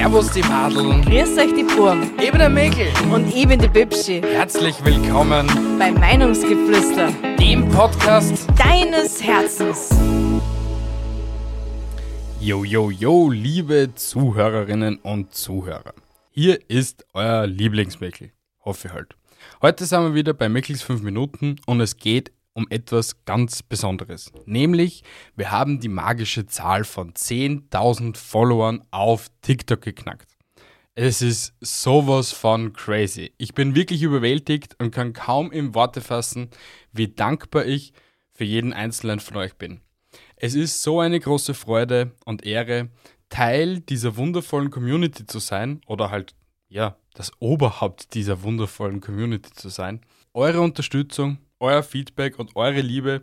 Servus die Madeln. Grüß euch die Burm. Eben der Mäkel. Und ich bin die Bibschi. Herzlich willkommen bei Meinungsgeflüster, dem Podcast deines Herzens. Jo, jo, jo, liebe Zuhörerinnen und Zuhörer. Hier ist euer Lieblingsmäkel. Hoffe halt. Heute sind wir wieder bei Mickels 5 Minuten und es geht um etwas ganz Besonderes. Nämlich, wir haben die magische Zahl von 10.000 Followern auf TikTok geknackt. Es ist sowas von crazy. Ich bin wirklich überwältigt und kann kaum in Worte fassen, wie dankbar ich für jeden einzelnen von euch bin. Es ist so eine große Freude und Ehre, Teil dieser wundervollen Community zu sein oder halt, ja, das Oberhaupt dieser wundervollen Community zu sein. Eure Unterstützung euer Feedback und eure Liebe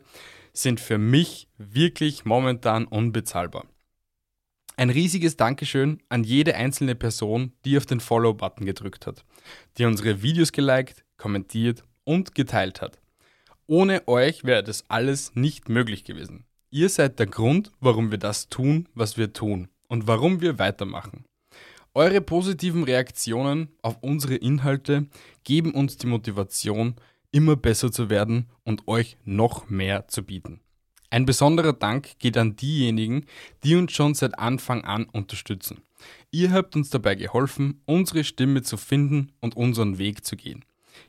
sind für mich wirklich momentan unbezahlbar. Ein riesiges Dankeschön an jede einzelne Person, die auf den Follow-Button gedrückt hat, die unsere Videos geliked, kommentiert und geteilt hat. Ohne euch wäre das alles nicht möglich gewesen. Ihr seid der Grund, warum wir das tun, was wir tun und warum wir weitermachen. Eure positiven Reaktionen auf unsere Inhalte geben uns die Motivation, immer besser zu werden und euch noch mehr zu bieten. Ein besonderer Dank geht an diejenigen, die uns schon seit Anfang an unterstützen. Ihr habt uns dabei geholfen, unsere Stimme zu finden und unseren Weg zu gehen.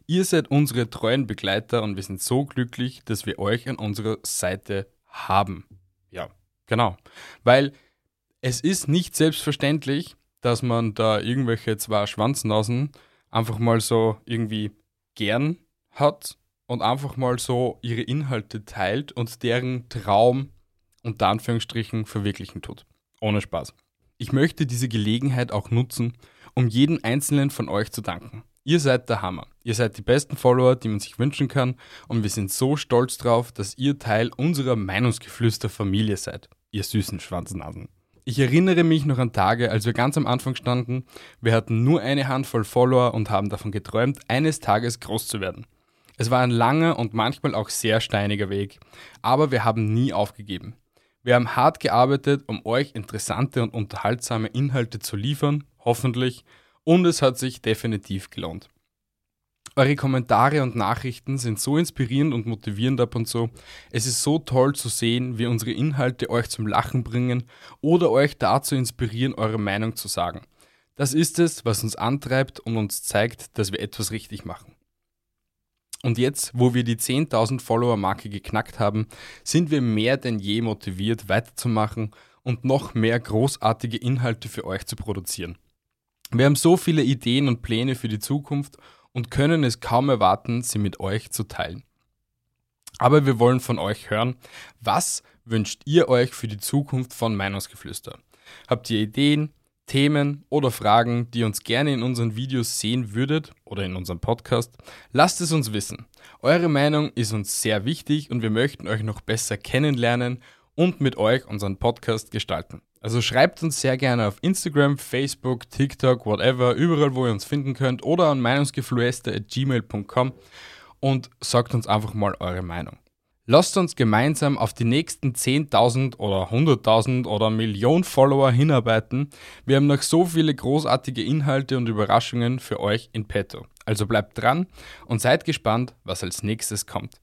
Ihr seid unsere treuen Begleiter und wir sind so glücklich, dass wir euch an unserer Seite haben. Ja, genau. Weil es ist nicht selbstverständlich, dass man da irgendwelche zwei Schwanznasen einfach mal so irgendwie gern hat und einfach mal so ihre Inhalte teilt und deren Traum unter Anführungsstrichen verwirklichen tut. Ohne Spaß. Ich möchte diese Gelegenheit auch nutzen, um jeden einzelnen von euch zu danken. Ihr seid der Hammer. Ihr seid die besten Follower, die man sich wünschen kann und wir sind so stolz drauf, dass ihr Teil unserer Meinungsgeflüster-Familie seid. Ihr süßen Schwanznasen. Ich erinnere mich noch an Tage, als wir ganz am Anfang standen. Wir hatten nur eine Handvoll Follower und haben davon geträumt, eines Tages groß zu werden. Es war ein langer und manchmal auch sehr steiniger Weg, aber wir haben nie aufgegeben. Wir haben hart gearbeitet, um euch interessante und unterhaltsame Inhalte zu liefern, hoffentlich, und es hat sich definitiv gelohnt. Eure Kommentare und Nachrichten sind so inspirierend und motivierend ab und zu. Es ist so toll zu sehen, wie unsere Inhalte euch zum Lachen bringen oder euch dazu inspirieren, eure Meinung zu sagen. Das ist es, was uns antreibt und uns zeigt, dass wir etwas richtig machen. Und jetzt, wo wir die 10.000 Follower-Marke geknackt haben, sind wir mehr denn je motiviert, weiterzumachen und noch mehr großartige Inhalte für euch zu produzieren. Wir haben so viele Ideen und Pläne für die Zukunft und können es kaum erwarten, sie mit euch zu teilen. Aber wir wollen von euch hören, was wünscht ihr euch für die Zukunft von Meinungsgeflüster? Habt ihr Ideen, Themen oder Fragen, die ihr uns gerne in unseren Videos sehen würdet oder in unserem Podcast, lasst es uns wissen. Eure Meinung ist uns sehr wichtig und wir möchten euch noch besser kennenlernen und mit euch unseren Podcast gestalten. Also schreibt uns sehr gerne auf Instagram, Facebook, TikTok, whatever, überall, wo ihr uns finden könnt oder an meinungsgeflüster.gmail.com und sagt uns einfach mal eure Meinung. Lasst uns gemeinsam auf die nächsten 10.000 oder 100.000 oder Millionen Follower hinarbeiten. Wir haben noch so viele großartige Inhalte und Überraschungen für euch in petto. Also bleibt dran und seid gespannt, was als nächstes kommt.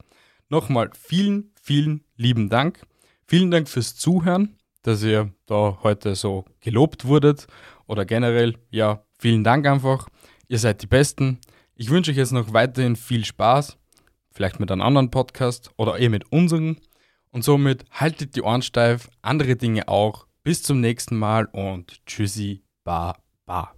Nochmal vielen, vielen lieben Dank. Vielen Dank fürs Zuhören, dass ihr da heute so gelobt wurdet oder generell, ja, vielen Dank einfach. Ihr seid die Besten. Ich wünsche euch jetzt noch weiterhin viel Spaß vielleicht mit einem anderen Podcast oder eh mit unserem. Und somit haltet die Ohren steif, andere Dinge auch. Bis zum nächsten Mal und tschüssi, ba, ba.